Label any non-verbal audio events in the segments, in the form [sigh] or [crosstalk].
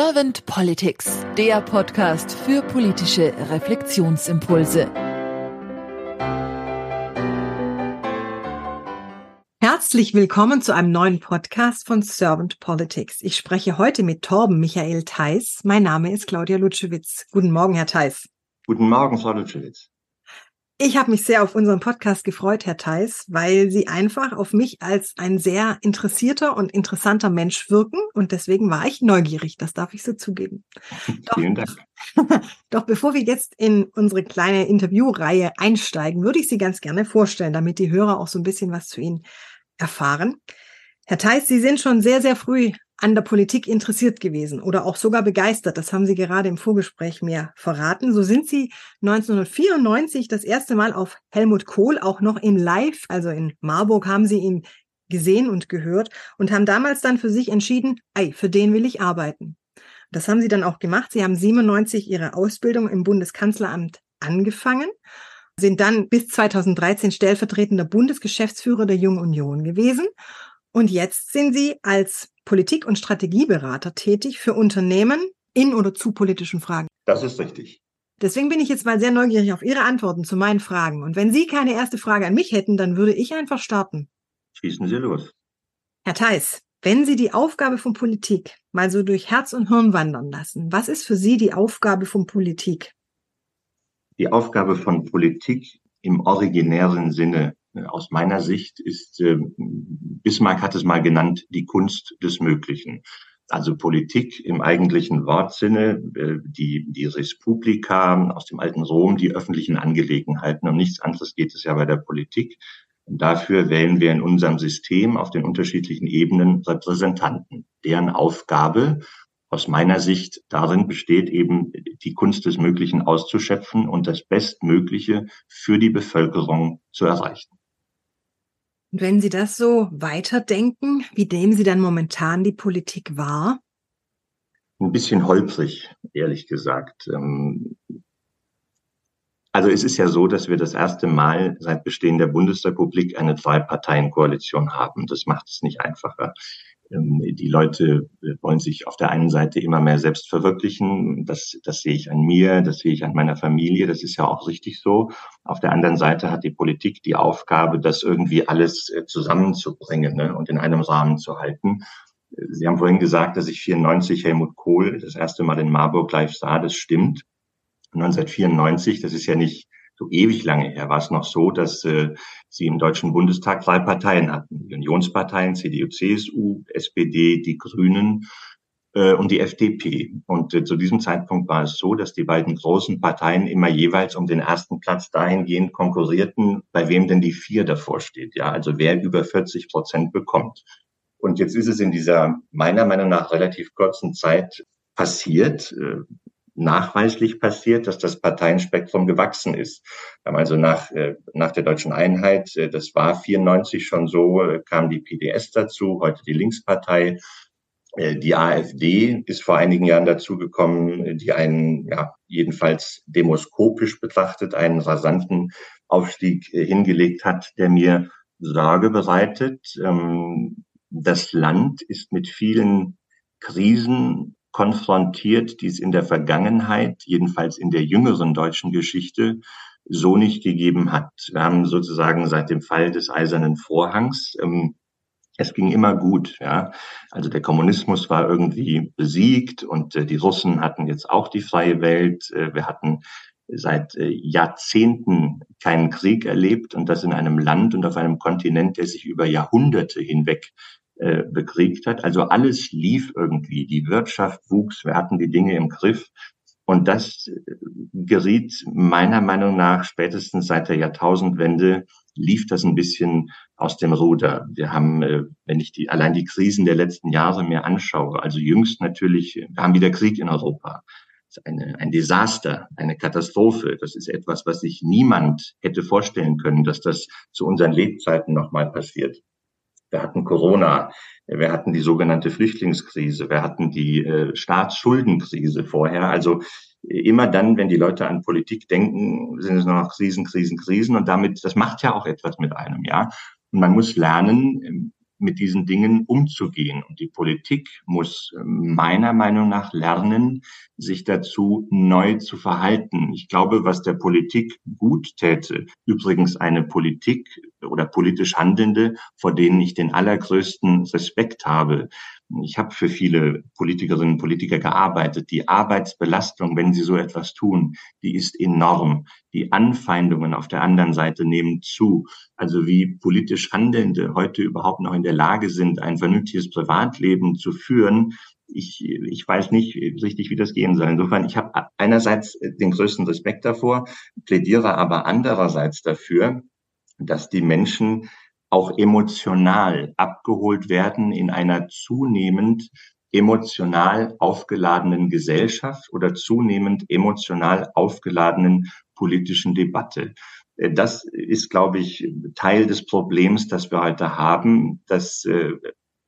Servant Politics, der Podcast für politische Reflexionsimpulse. Herzlich willkommen zu einem neuen Podcast von Servant Politics. Ich spreche heute mit Torben Michael Theis. Mein Name ist Claudia Lutschewitz. Guten Morgen, Herr Theis. Guten Morgen, Frau Lutschewitz. Ich habe mich sehr auf unseren Podcast gefreut, Herr Theis, weil Sie einfach auf mich als ein sehr interessierter und interessanter Mensch wirken und deswegen war ich neugierig, das darf ich so zugeben. Doch, [laughs] Vielen Dank. [laughs] Doch bevor wir jetzt in unsere kleine Interviewreihe einsteigen, würde ich Sie ganz gerne vorstellen, damit die Hörer auch so ein bisschen was zu Ihnen erfahren. Herr Theis, Sie sind schon sehr, sehr früh an der Politik interessiert gewesen oder auch sogar begeistert. Das haben Sie gerade im Vorgespräch mir verraten. So sind Sie 1994 das erste Mal auf Helmut Kohl auch noch in Live, also in Marburg, haben Sie ihn gesehen und gehört und haben damals dann für sich entschieden, ey, für den will ich arbeiten. Das haben Sie dann auch gemacht. Sie haben 97 Ihre Ausbildung im Bundeskanzleramt angefangen, sind dann bis 2013 stellvertretender Bundesgeschäftsführer der Jungen Union gewesen und jetzt sind Sie als Politik- und Strategieberater tätig für Unternehmen in oder zu politischen Fragen. Das ist richtig. Deswegen bin ich jetzt mal sehr neugierig auf Ihre Antworten zu meinen Fragen. Und wenn Sie keine erste Frage an mich hätten, dann würde ich einfach starten. Schießen Sie los. Herr Theis, wenn Sie die Aufgabe von Politik mal so durch Herz und Hirn wandern lassen, was ist für Sie die Aufgabe von Politik? Die Aufgabe von Politik im originären Sinne aus meiner Sicht ist, äh, Bismarck hat es mal genannt, die Kunst des Möglichen. Also Politik im eigentlichen Wortsinne, äh, die, die Respublika aus dem alten Rom, die öffentlichen Angelegenheiten. Um nichts anderes geht es ja bei der Politik. Und dafür wählen wir in unserem System auf den unterschiedlichen Ebenen Repräsentanten, deren Aufgabe aus meiner Sicht darin besteht, eben die Kunst des Möglichen auszuschöpfen und das Bestmögliche für die Bevölkerung zu erreichen. Und wenn Sie das so weiterdenken, wie nehmen Sie dann momentan die Politik wahr? Ein bisschen holprig, ehrlich gesagt. Ähm, also es ist ja so, dass wir das erste Mal seit Bestehen der Bundesrepublik eine Zwei-Parteien-Koalition haben. Das macht es nicht einfacher. Ähm, die Leute äh, wollen sich auf der einen Seite immer mehr selbst verwirklichen. Das, das sehe ich an mir, das sehe ich an meiner Familie. Das ist ja auch richtig so. Auf der anderen Seite hat die Politik die Aufgabe, das irgendwie alles äh, zusammenzubringen ne, und in einem Rahmen zu halten. Sie haben vorhin gesagt, dass ich 94 Helmut Kohl das erste Mal in Marburg live sah. Das stimmt. 1994, das ist ja nicht so ewig lange her war es noch so, dass äh, sie im Deutschen Bundestag zwei Parteien hatten. Die Unionsparteien, CDU, CSU, SPD, die Grünen äh, und die FDP. Und äh, zu diesem Zeitpunkt war es so, dass die beiden großen Parteien immer jeweils um den ersten Platz dahingehend konkurrierten, bei wem denn die vier davor steht. Ja, also wer über 40 Prozent bekommt. Und jetzt ist es in dieser meiner Meinung nach relativ kurzen Zeit passiert, äh, nachweislich passiert, dass das Parteienspektrum gewachsen ist. Wir haben also nach, äh, nach der deutschen Einheit, äh, das war 94 schon so, äh, kam die PDS dazu, heute die Linkspartei. Die AfD ist vor einigen Jahren dazugekommen, die einen, ja, jedenfalls demoskopisch betrachtet, einen rasanten Aufstieg hingelegt hat, der mir Sorge bereitet. Ähm, das Land ist mit vielen Krisen konfrontiert, die es in der Vergangenheit, jedenfalls in der jüngeren deutschen Geschichte, so nicht gegeben hat. Wir haben sozusagen seit dem Fall des Eisernen Vorhangs ähm, es ging immer gut, ja. Also der Kommunismus war irgendwie besiegt und äh, die Russen hatten jetzt auch die freie Welt. Äh, wir hatten seit äh, Jahrzehnten keinen Krieg erlebt und das in einem Land und auf einem Kontinent, der sich über Jahrhunderte hinweg äh, bekriegt hat. Also alles lief irgendwie. Die Wirtschaft wuchs, wir hatten die Dinge im Griff. Und das äh, geriet meiner Meinung nach spätestens seit der Jahrtausendwende lief das ein bisschen aus dem Ruder. Wir haben, äh, wenn ich die, allein die Krisen der letzten Jahre mir anschaue, also jüngst natürlich, wir haben wieder Krieg in Europa. Das ist eine, ein Desaster, eine Katastrophe. Das ist etwas, was sich niemand hätte vorstellen können, dass das zu unseren Lebzeiten nochmal passiert. Wir hatten Corona, wir hatten die sogenannte Flüchtlingskrise, wir hatten die äh, Staatsschuldenkrise vorher. Also immer dann, wenn die Leute an Politik denken, sind es nur noch Krisen, Krisen, Krisen. Und damit, das macht ja auch etwas mit einem, ja. Und man muss lernen, mit diesen Dingen umzugehen. Und die Politik muss meiner Meinung nach lernen, sich dazu neu zu verhalten. Ich glaube, was der Politik gut täte, übrigens eine Politik oder politisch Handelnde, vor denen ich den allergrößten Respekt habe, ich habe für viele Politikerinnen und Politiker gearbeitet. Die Arbeitsbelastung, wenn sie so etwas tun, die ist enorm. Die Anfeindungen auf der anderen Seite nehmen zu. Also wie politisch Handelnde heute überhaupt noch in der Lage sind, ein vernünftiges Privatleben zu führen, ich, ich weiß nicht richtig, wie das gehen soll. Insofern, ich habe einerseits den größten Respekt davor, plädiere aber andererseits dafür, dass die Menschen auch emotional abgeholt werden in einer zunehmend emotional aufgeladenen Gesellschaft oder zunehmend emotional aufgeladenen politischen Debatte. Äh, das ist, glaube ich, Teil des Problems, das wir heute haben, dass äh,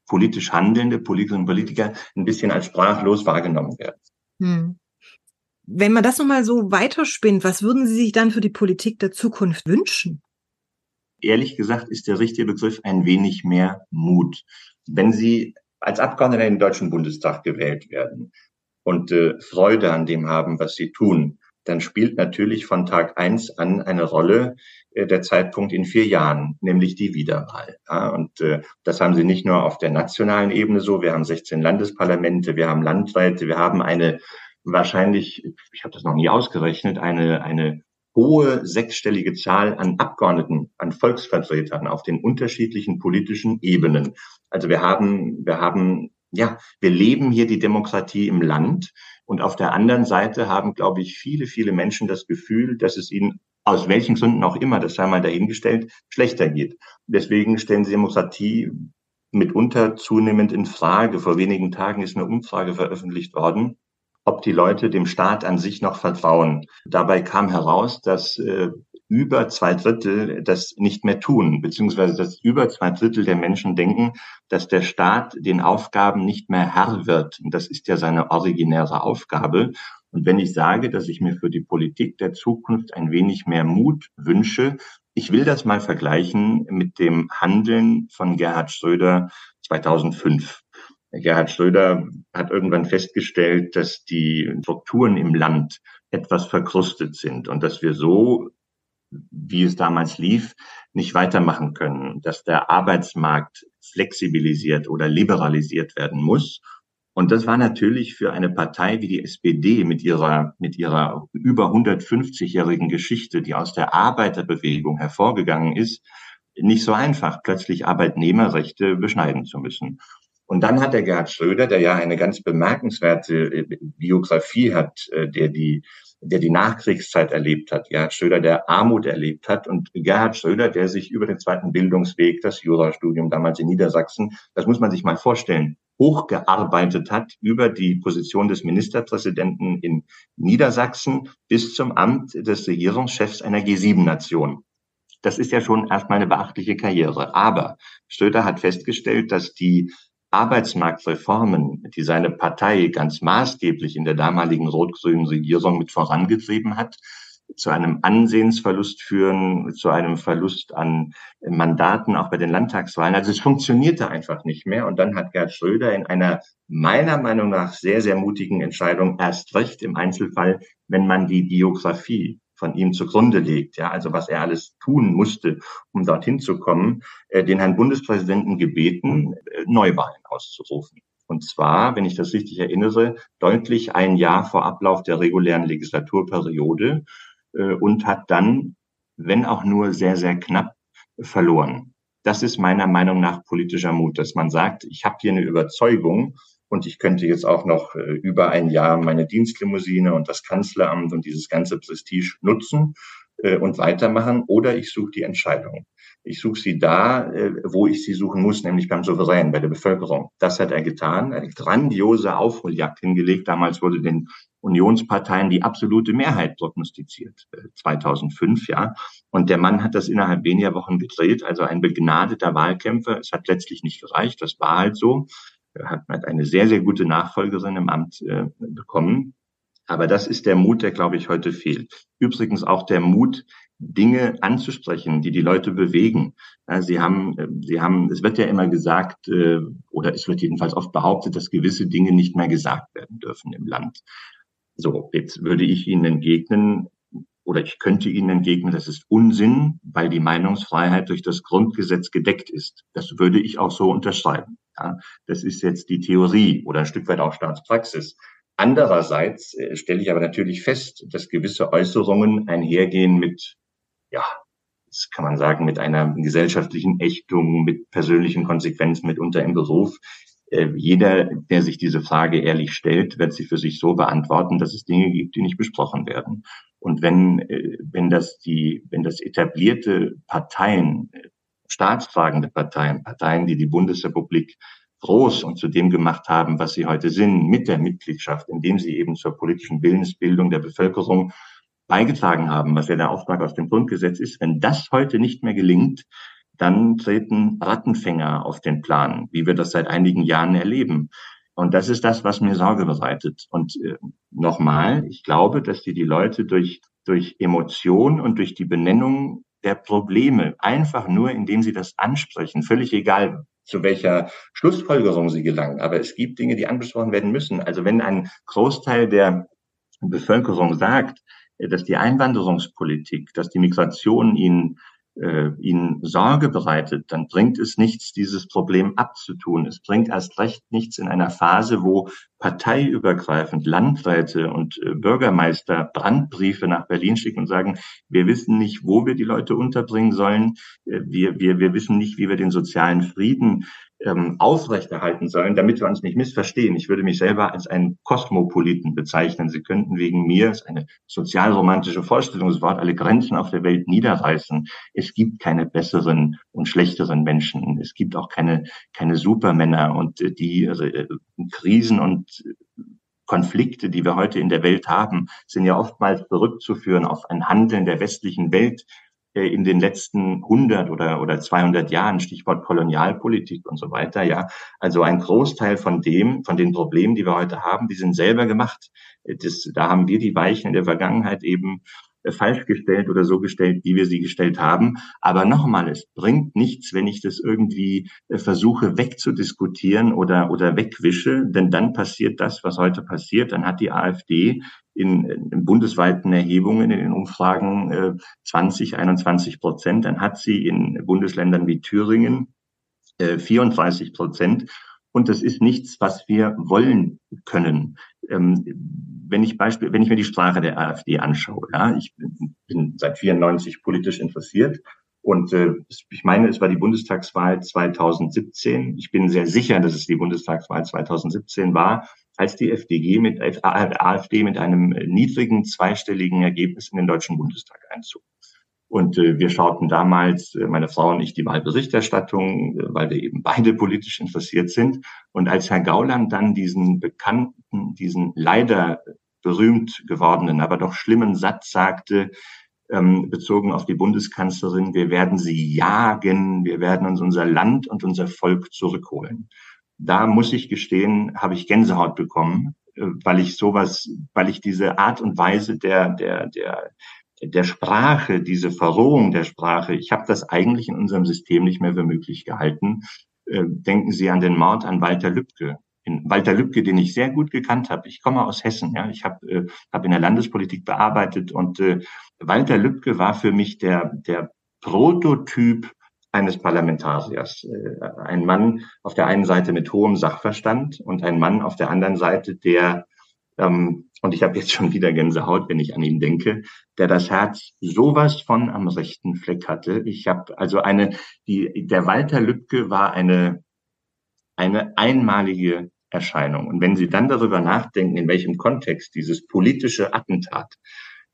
politisch handelnde Politikerinnen und Politiker ein bisschen als sprachlos wahrgenommen werden. Hm. Wenn man das nochmal so weiterspinnt, was würden Sie sich dann für die Politik der Zukunft wünschen? Ehrlich gesagt ist der richtige Begriff ein wenig mehr Mut. Wenn Sie als Abgeordneter in den Deutschen Bundestag gewählt werden und äh, Freude an dem haben, was Sie tun, dann spielt natürlich von Tag eins an eine Rolle äh, der Zeitpunkt in vier Jahren, nämlich die Wiederwahl. Ja, und äh, das haben Sie nicht nur auf der nationalen Ebene so. Wir haben 16 Landesparlamente, wir haben Landräte, wir haben eine wahrscheinlich, ich habe das noch nie ausgerechnet, eine eine hohe sechsstellige Zahl an Abgeordneten, an Volksvertretern auf den unterschiedlichen politischen Ebenen. Also wir haben, wir haben, ja, wir leben hier die Demokratie im Land. Und auf der anderen Seite haben, glaube ich, viele, viele Menschen das Gefühl, dass es ihnen aus welchen Gründen auch immer, das sei mal dahingestellt, schlechter geht. Deswegen stellen sie Demokratie mitunter zunehmend in Frage. Vor wenigen Tagen ist eine Umfrage veröffentlicht worden, ob die Leute dem Staat an sich noch vertrauen. Dabei kam heraus, dass äh, über zwei Drittel das nicht mehr tun, beziehungsweise dass über zwei Drittel der Menschen denken, dass der Staat den Aufgaben nicht mehr Herr wird. Und das ist ja seine originäre Aufgabe. Und wenn ich sage, dass ich mir für die Politik der Zukunft ein wenig mehr Mut wünsche, ich will das mal vergleichen mit dem Handeln von Gerhard Schröder 2005. Gerhard Schröder hat irgendwann festgestellt, dass die Strukturen im Land etwas verkrustet sind und dass wir so, wie es damals lief, nicht weitermachen können, dass der Arbeitsmarkt flexibilisiert oder liberalisiert werden muss. Und das war natürlich für eine Partei wie die SPD mit ihrer, mit ihrer über 150-jährigen Geschichte, die aus der Arbeiterbewegung hervorgegangen ist, nicht so einfach, plötzlich Arbeitnehmerrechte beschneiden zu müssen. Und dann hat der Gerhard Schröder, der ja eine ganz bemerkenswerte äh, Biografie hat, äh, der die der die Nachkriegszeit erlebt hat, Gerhard Schröder, der Armut erlebt hat und Gerhard Schröder, der sich über den zweiten Bildungsweg, das Jurastudium damals in Niedersachsen, das muss man sich mal vorstellen, hochgearbeitet hat über die Position des Ministerpräsidenten in Niedersachsen bis zum Amt des Regierungschefs einer G7-Nation. Das ist ja schon erstmal eine beachtliche Karriere. Aber Schröder hat festgestellt, dass die Arbeitsmarktreformen, die seine Partei ganz maßgeblich in der damaligen rot-grünen Regierung mit vorangetrieben hat, zu einem Ansehensverlust führen, zu einem Verlust an Mandaten auch bei den Landtagswahlen. Also es funktionierte einfach nicht mehr. Und dann hat Gerd Schröder in einer meiner Meinung nach sehr, sehr mutigen Entscheidung erst recht im Einzelfall, wenn man die Biografie von ihm zugrunde legt, ja, also was er alles tun musste, um dorthin zu kommen, äh, den Herrn Bundespräsidenten gebeten, äh, Neuwahlen auszurufen. Und zwar, wenn ich das richtig erinnere, deutlich ein Jahr vor Ablauf der regulären Legislaturperiode äh, und hat dann, wenn auch nur sehr, sehr knapp, verloren. Das ist meiner Meinung nach politischer Mut, dass man sagt, ich habe hier eine Überzeugung und ich könnte jetzt auch noch äh, über ein Jahr meine Dienstlimousine und das Kanzleramt und dieses ganze Prestige nutzen äh, und weitermachen. Oder ich suche die Entscheidung. Ich suche sie da, äh, wo ich sie suchen muss, nämlich beim Souverän, bei der Bevölkerung. Das hat er getan. Eine grandiose Aufholjagd hingelegt. Damals wurde den Unionsparteien die absolute Mehrheit prognostiziert, 2005, ja. Und der Mann hat das innerhalb weniger Wochen gedreht, also ein begnadeter Wahlkämpfer. Es hat letztlich nicht gereicht, das war halt so hat, hat eine sehr, sehr gute Nachfolgerin im Amt äh, bekommen. Aber das ist der Mut, der, glaube ich, heute fehlt. Übrigens auch der Mut, Dinge anzusprechen, die die Leute bewegen. Sie haben, Sie haben, es wird ja immer gesagt, äh, oder es wird jedenfalls oft behauptet, dass gewisse Dinge nicht mehr gesagt werden dürfen im Land. So, jetzt würde ich Ihnen entgegnen, oder ich könnte Ihnen entgegnen, das ist Unsinn, weil die Meinungsfreiheit durch das Grundgesetz gedeckt ist. Das würde ich auch so unterschreiben. Ja, das ist jetzt die Theorie oder ein Stück weit auch Staatspraxis. Andererseits äh, stelle ich aber natürlich fest, dass gewisse Äußerungen einhergehen mit ja, das kann man sagen, mit einer gesellschaftlichen Ächtung, mit persönlichen Konsequenzen mitunter im Beruf. Äh, jeder, der sich diese Frage ehrlich stellt, wird sie für sich so beantworten, dass es Dinge gibt, die nicht besprochen werden. Und wenn, äh, wenn das die, wenn das etablierte Parteien, staatstragende Parteien, Parteien, die die Bundesrepublik groß und zu dem gemacht haben, was sie heute sind, mit der Mitgliedschaft, indem sie eben zur politischen Willensbildung der Bevölkerung beigetragen haben, was ja der Auftrag aus dem Grundgesetz ist, wenn das heute nicht mehr gelingt, dann treten Rattenfänger auf den Plan, wie wir das seit einigen Jahren erleben. Und das ist das, was mir Sorge bereitet. Und äh, nochmal, ich glaube, dass die die Leute durch, durch Emotion und durch die Benennung der Probleme, einfach nur indem sie das ansprechen, völlig egal, zu welcher Schlussfolgerung sie gelangen. Aber es gibt Dinge, die angesprochen werden müssen. Also wenn ein Großteil der Bevölkerung sagt, dass die Einwanderungspolitik, dass die Migration ihnen äh, ihnen Sorge bereitet, dann bringt es nichts, dieses Problem abzutun. Es bringt erst recht nichts in einer Phase, wo parteiübergreifend Landräte und äh, Bürgermeister Brandbriefe nach Berlin schicken und sagen, wir wissen nicht, wo wir die Leute unterbringen sollen. Äh, wir, wir, wir wissen nicht, wie wir den sozialen Frieden ähm, aufrechterhalten sollen, damit wir uns nicht missverstehen. Ich würde mich selber als einen Kosmopoliten bezeichnen. Sie könnten wegen mir, ist eine sozialromantische Vorstellungswort, alle Grenzen auf der Welt niederreißen. Es gibt keine besseren und schlechteren Menschen. Es gibt auch keine, keine Supermänner und äh, die also, Krisen Konflikte, die wir heute in der Welt haben, sind ja oftmals zurückzuführen auf ein Handeln der westlichen Welt, äh, in den letzten 100 oder, oder 200 Jahren, Stichwort Kolonialpolitik und so weiter, ja. Also ein Großteil von dem, von den Problemen, die wir heute haben, die sind selber gemacht. Äh, das, da haben wir die Weichen in der Vergangenheit eben falsch gestellt oder so gestellt, wie wir sie gestellt haben. Aber nochmal, es bringt nichts, wenn ich das irgendwie äh, versuche wegzudiskutieren oder, oder wegwische, denn dann passiert das, was heute passiert. Dann hat die AfD in, in bundesweiten Erhebungen, in den Umfragen äh, 20, 21 Prozent. Dann hat sie in Bundesländern wie Thüringen äh, 34 Prozent. Und das ist nichts, was wir wollen können. Ähm, wenn ich Beispiel, wenn ich mir die Sprache der AfD anschaue, ja, ich bin, bin seit 94 politisch interessiert und äh, ich meine, es war die Bundestagswahl 2017. Ich bin sehr sicher, dass es die Bundestagswahl 2017 war, als die FDG mit äh, AfD mit einem niedrigen zweistelligen Ergebnis in den Deutschen Bundestag einzog. Und äh, wir schauten damals, äh, meine Frau und ich, die Wahlberichterstattung, äh, weil wir eben beide politisch interessiert sind. Und als Herr Gauland dann diesen bekannten, diesen leider berühmt gewordenen, aber doch schlimmen Satz sagte, ähm, bezogen auf die Bundeskanzlerin, wir werden sie jagen, wir werden uns unser Land und unser Volk zurückholen. Da muss ich gestehen, habe ich Gänsehaut bekommen, äh, weil ich sowas, weil ich diese Art und Weise der, der, der, der Sprache, diese Verrohung der Sprache, ich habe das eigentlich in unserem System nicht mehr für möglich gehalten. Äh, denken Sie an den Mord an Walter Lübcke. In Walter Lübcke, den ich sehr gut gekannt habe. Ich komme aus Hessen, ja. Ich habe äh, hab in der Landespolitik bearbeitet und äh, Walter Lübcke war für mich der, der Prototyp eines Parlamentariers. Äh, ein Mann auf der einen Seite mit hohem Sachverstand und ein Mann auf der anderen Seite, der ähm, und ich habe jetzt schon wieder Gänsehaut, wenn ich an ihn denke, der das Herz sowas von am rechten Fleck hatte. Ich habe also eine, die, der Walter Lübcke war eine, eine einmalige Erscheinung. Und wenn Sie dann darüber nachdenken, in welchem Kontext dieses politische Attentat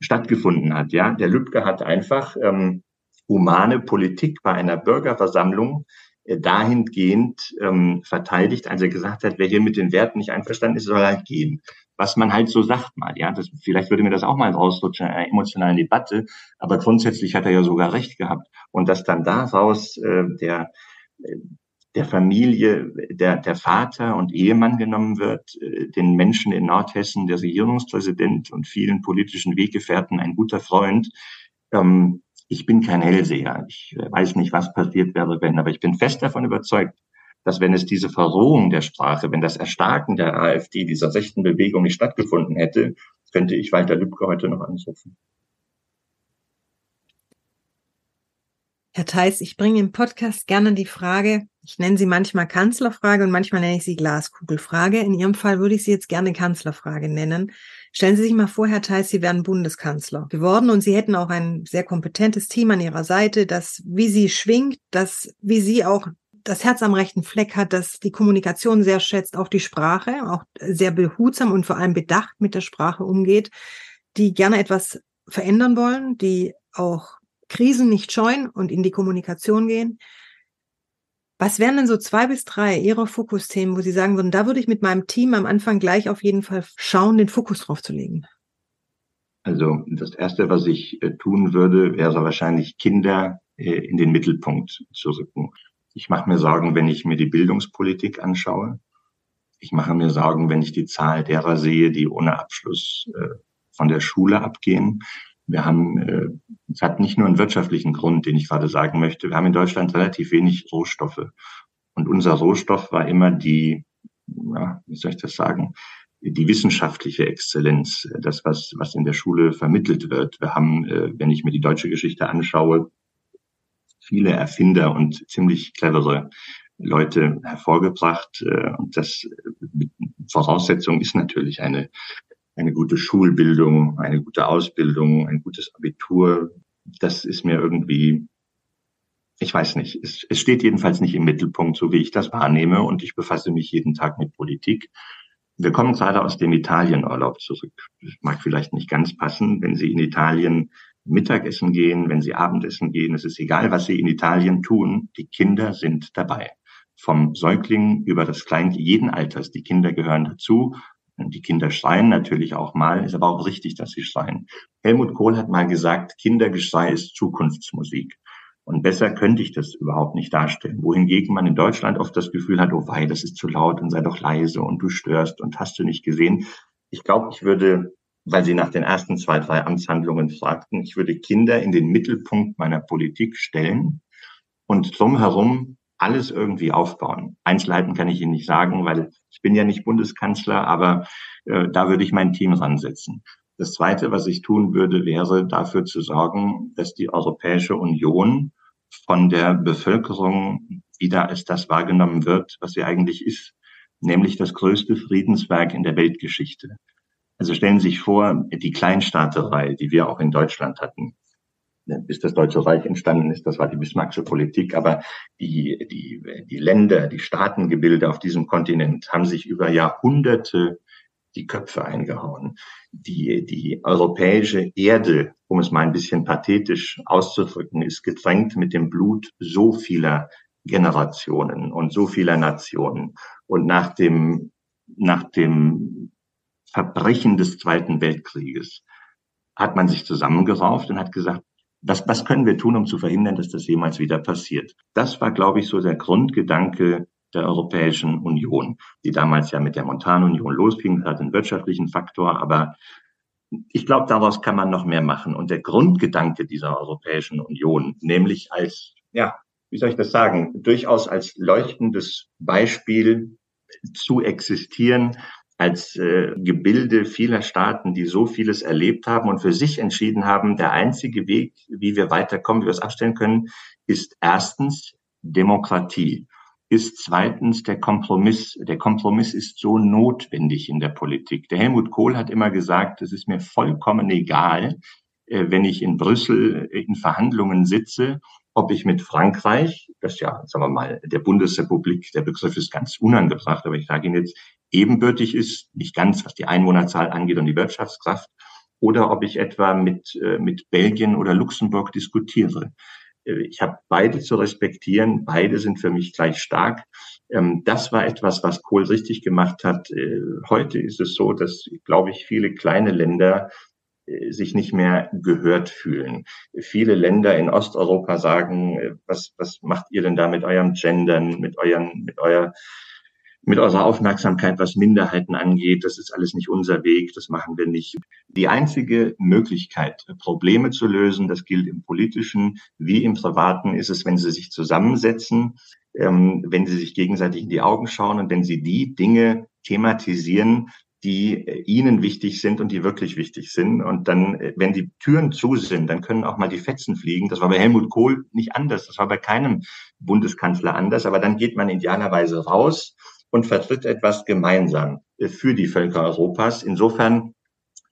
stattgefunden hat, ja, der Lübcke hat einfach ähm, humane Politik bei einer Bürgerversammlung äh, dahingehend ähm, verteidigt, als er gesagt hat, wer hier mit den Werten nicht einverstanden ist, soll halt gehen was man halt so sagt mal. Ja, das, vielleicht würde mir das auch mal rausrutschen in einer emotionalen Debatte, aber grundsätzlich hat er ja sogar recht gehabt. Und dass dann daraus äh, der, der Familie der, der Vater und Ehemann genommen wird, äh, den Menschen in Nordhessen der Regierungspräsident und vielen politischen Weggefährten ein guter Freund. Ähm, ich bin kein Hellseher. Ich weiß nicht, was passiert wäre, wenn, aber ich bin fest davon überzeugt, dass wenn es diese Verrohung der Sprache, wenn das Erstarken der AfD, dieser rechten Bewegung nicht stattgefunden hätte, könnte ich Walter Lübcke heute noch anrufen. Herr Theis, ich bringe im Podcast gerne die Frage, ich nenne sie manchmal Kanzlerfrage und manchmal nenne ich sie Glaskugelfrage. In Ihrem Fall würde ich sie jetzt gerne Kanzlerfrage nennen. Stellen Sie sich mal vor, Herr Theis, Sie wären Bundeskanzler geworden und Sie hätten auch ein sehr kompetentes Team an Ihrer Seite, das wie Sie schwingt, das wie Sie auch das Herz am rechten Fleck hat, das die Kommunikation sehr schätzt, auch die Sprache, auch sehr behutsam und vor allem bedacht mit der Sprache umgeht, die gerne etwas verändern wollen, die auch Krisen nicht scheuen und in die Kommunikation gehen. Was wären denn so zwei bis drei Ihrer Fokusthemen, wo Sie sagen würden, da würde ich mit meinem Team am Anfang gleich auf jeden Fall schauen, den Fokus drauf zu legen? Also das Erste, was ich äh, tun würde, wäre wahrscheinlich Kinder äh, in den Mittelpunkt zu rücken. Ich mache mir Sorgen, wenn ich mir die Bildungspolitik anschaue. Ich mache mir Sorgen, wenn ich die Zahl derer sehe, die ohne Abschluss äh, von der Schule abgehen. Wir haben, äh, es hat nicht nur einen wirtschaftlichen Grund, den ich gerade sagen möchte. Wir haben in Deutschland relativ wenig Rohstoffe. Und unser Rohstoff war immer die, ja, wie soll ich das sagen, die wissenschaftliche Exzellenz, das, was, was in der Schule vermittelt wird. Wir haben, äh, wenn ich mir die deutsche Geschichte anschaue, viele Erfinder und ziemlich clevere Leute hervorgebracht. Äh, und das Voraussetzung ist natürlich eine eine gute Schulbildung, eine gute Ausbildung, ein gutes Abitur, das ist mir irgendwie, ich weiß nicht, es, es steht jedenfalls nicht im Mittelpunkt, so wie ich das wahrnehme und ich befasse mich jeden Tag mit Politik. Wir kommen gerade aus dem Italienurlaub zurück. Das mag vielleicht nicht ganz passen, wenn Sie in Italien Mittagessen gehen, wenn Sie Abendessen gehen. Es ist egal, was Sie in Italien tun. Die Kinder sind dabei. Vom Säugling über das Kleinkind jeden Alters. Die Kinder gehören dazu. Die Kinder schreien natürlich auch mal, ist aber auch richtig, dass sie schreien. Helmut Kohl hat mal gesagt, Kindergeschrei ist Zukunftsmusik. Und besser könnte ich das überhaupt nicht darstellen. Wohingegen man in Deutschland oft das Gefühl hat, oh wei, das ist zu laut und sei doch leise und du störst und hast du nicht gesehen. Ich glaube, ich würde, weil Sie nach den ersten zwei, drei Amtshandlungen fragten, ich würde Kinder in den Mittelpunkt meiner Politik stellen und drumherum alles irgendwie aufbauen. Einzelheiten kann ich Ihnen nicht sagen, weil ich bin ja nicht Bundeskanzler, aber äh, da würde ich mein Team ransetzen. Das Zweite, was ich tun würde, wäre dafür zu sorgen, dass die Europäische Union von der Bevölkerung wieder als das wahrgenommen wird, was sie eigentlich ist, nämlich das größte Friedenswerk in der Weltgeschichte. Also stellen Sie sich vor, die Kleinstaaterei, die wir auch in Deutschland hatten, bis das Deutsche Reich entstanden ist, das war die Bismarckische Politik, aber die, die, die Länder, die Staatengebilde auf diesem Kontinent haben sich über Jahrhunderte die Köpfe eingehauen. Die, die europäische Erde, um es mal ein bisschen pathetisch auszudrücken, ist getränkt mit dem Blut so vieler Generationen und so vieler Nationen. Und nach dem, nach dem Verbrechen des Zweiten Weltkrieges hat man sich zusammengerauft und hat gesagt, was, was können wir tun, um zu verhindern, dass das jemals wieder passiert? Das war, glaube ich, so der Grundgedanke der Europäischen Union, die damals ja mit der Montanunion losging, hat einen wirtschaftlichen Faktor, aber ich glaube, daraus kann man noch mehr machen. Und der Grundgedanke dieser Europäischen Union, nämlich als, ja, wie soll ich das sagen, durchaus als leuchtendes Beispiel zu existieren, als äh, Gebilde vieler Staaten, die so vieles erlebt haben und für sich entschieden haben, der einzige Weg, wie wir weiterkommen, wie wir es abstellen können, ist erstens Demokratie, ist zweitens der Kompromiss. Der Kompromiss ist so notwendig in der Politik. Der Helmut Kohl hat immer gesagt, es ist mir vollkommen egal, äh, wenn ich in Brüssel in Verhandlungen sitze ob ich mit Frankreich, das ja, sagen wir mal, der Bundesrepublik, der Begriff ist ganz unangebracht, aber ich sage Ihnen jetzt, ebenbürtig ist, nicht ganz, was die Einwohnerzahl angeht und die Wirtschaftskraft, oder ob ich etwa mit, äh, mit Belgien oder Luxemburg diskutiere. Äh, ich habe beide zu respektieren, beide sind für mich gleich stark. Ähm, das war etwas, was Kohl richtig gemacht hat. Äh, heute ist es so, dass, glaube ich, viele kleine Länder sich nicht mehr gehört fühlen. Viele Länder in Osteuropa sagen, was, was macht ihr denn da mit eurem Gendern, mit euren, mit euer, mit eurer Aufmerksamkeit, was Minderheiten angeht, das ist alles nicht unser Weg, das machen wir nicht. Die einzige Möglichkeit, Probleme zu lösen, das gilt im politischen wie im privaten, ist es, wenn sie sich zusammensetzen, ähm, wenn sie sich gegenseitig in die Augen schauen und wenn sie die Dinge thematisieren, die äh, ihnen wichtig sind und die wirklich wichtig sind. Und dann, äh, wenn die Türen zu sind, dann können auch mal die Fetzen fliegen. Das war bei Helmut Kohl nicht anders. Das war bei keinem Bundeskanzler anders. Aber dann geht man idealerweise raus und vertritt etwas gemeinsam für die Völker Europas. Insofern,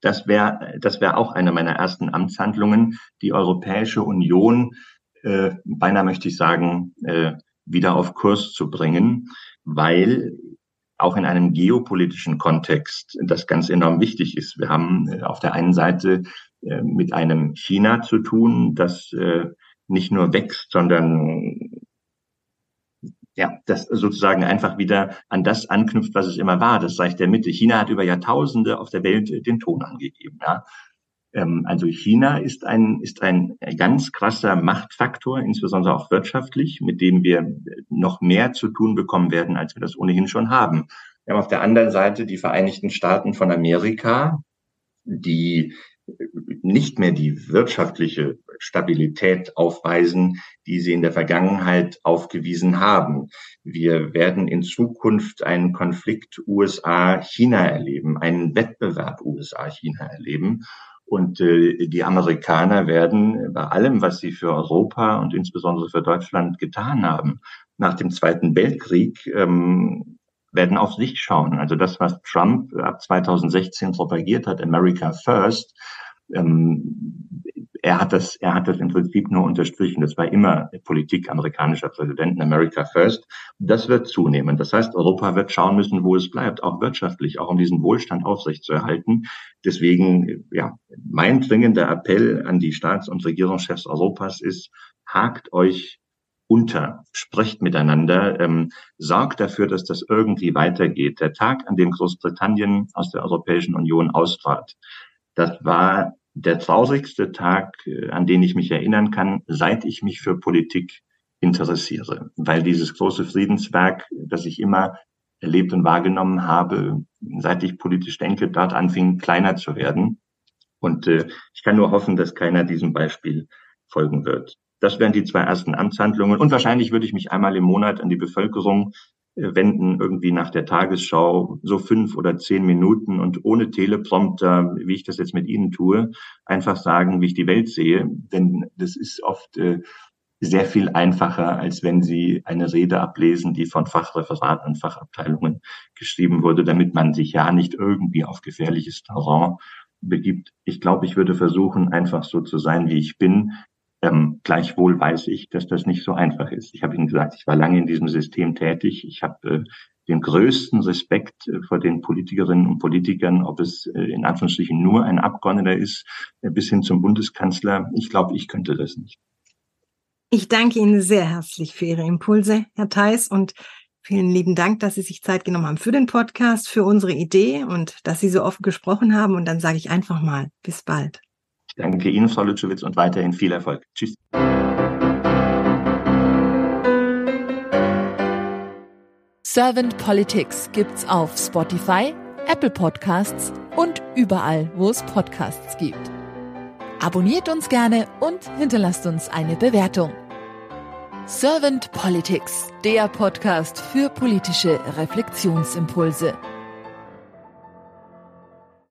das wäre das wäre auch eine meiner ersten Amtshandlungen, die Europäische Union, äh, beinahe möchte ich sagen, äh, wieder auf Kurs zu bringen, weil auch in einem geopolitischen Kontext das ganz enorm wichtig ist. Wir haben äh, auf der einen Seite äh, mit einem China zu tun, das äh, nicht nur wächst, sondern ja, das sozusagen einfach wieder an das anknüpft, was es immer war, das Reich der Mitte. China hat über Jahrtausende auf der Welt den Ton angegeben. Ja. Ähm, also China ist ein, ist ein ganz krasser Machtfaktor, insbesondere auch wirtschaftlich, mit dem wir noch mehr zu tun bekommen werden, als wir das ohnehin schon haben. Wir haben auf der anderen Seite die Vereinigten Staaten von Amerika, die nicht mehr die wirtschaftliche Stabilität aufweisen, die sie in der Vergangenheit aufgewiesen haben. Wir werden in Zukunft einen Konflikt USA-China erleben, einen Wettbewerb USA-China erleben. Und äh, die Amerikaner werden bei allem, was sie für Europa und insbesondere für Deutschland getan haben, nach dem Zweiten Weltkrieg, ähm, werden auf sich schauen. Also das, was Trump ab 2016 propagiert hat, America First, ähm, er hat das, er hat das im Prinzip nur unterstrichen. Das war immer Politik amerikanischer Präsidenten, America First. Das wird zunehmen. Das heißt, Europa wird schauen müssen, wo es bleibt, auch wirtschaftlich, auch um diesen Wohlstand aufrechtzuerhalten. Deswegen, ja, mein dringender Appell an die Staats- und Regierungschefs Europas ist, hakt euch unter, sprecht miteinander, ähm, sorgt dafür, dass das irgendwie weitergeht. Der Tag, an dem Großbritannien aus der Europäischen Union austrat, das war der traurigste Tag, äh, an den ich mich erinnern kann, seit ich mich für Politik interessiere, weil dieses große Friedenswerk, das ich immer erlebt und wahrgenommen habe, seit ich politisch denke, dort anfing, kleiner zu werden. Und äh, ich kann nur hoffen, dass keiner diesem Beispiel folgen wird. Das wären die zwei ersten Amtshandlungen. Und wahrscheinlich würde ich mich einmal im Monat an die Bevölkerung wenden irgendwie nach der Tagesschau so fünf oder zehn Minuten und ohne Teleprompter, wie ich das jetzt mit Ihnen tue, einfach sagen, wie ich die Welt sehe. Denn das ist oft äh, sehr viel einfacher, als wenn Sie eine Rede ablesen, die von Fachreferaten und Fachabteilungen geschrieben wurde, damit man sich ja nicht irgendwie auf gefährliches Terrain begibt. Ich glaube, ich würde versuchen, einfach so zu sein, wie ich bin, ähm, gleichwohl weiß ich, dass das nicht so einfach ist. Ich habe Ihnen gesagt, ich war lange in diesem System tätig. Ich habe äh, den größten Respekt äh, vor den Politikerinnen und Politikern, ob es äh, in Anführungsstrichen nur ein Abgeordneter ist, äh, bis hin zum Bundeskanzler. Ich glaube, ich könnte das nicht. Ich danke Ihnen sehr herzlich für Ihre Impulse, Herr Theis, und vielen lieben Dank, dass Sie sich Zeit genommen haben für den Podcast, für unsere Idee und dass Sie so offen gesprochen haben. Und dann sage ich einfach mal, bis bald. Ich danke Ihnen, Frau Lutschewitz, und weiterhin viel Erfolg. Tschüss. Servant Politics gibt's auf Spotify, Apple Podcasts und überall, wo es Podcasts gibt. Abonniert uns gerne und hinterlasst uns eine Bewertung. Servant Politics, der Podcast für politische Reflexionsimpulse.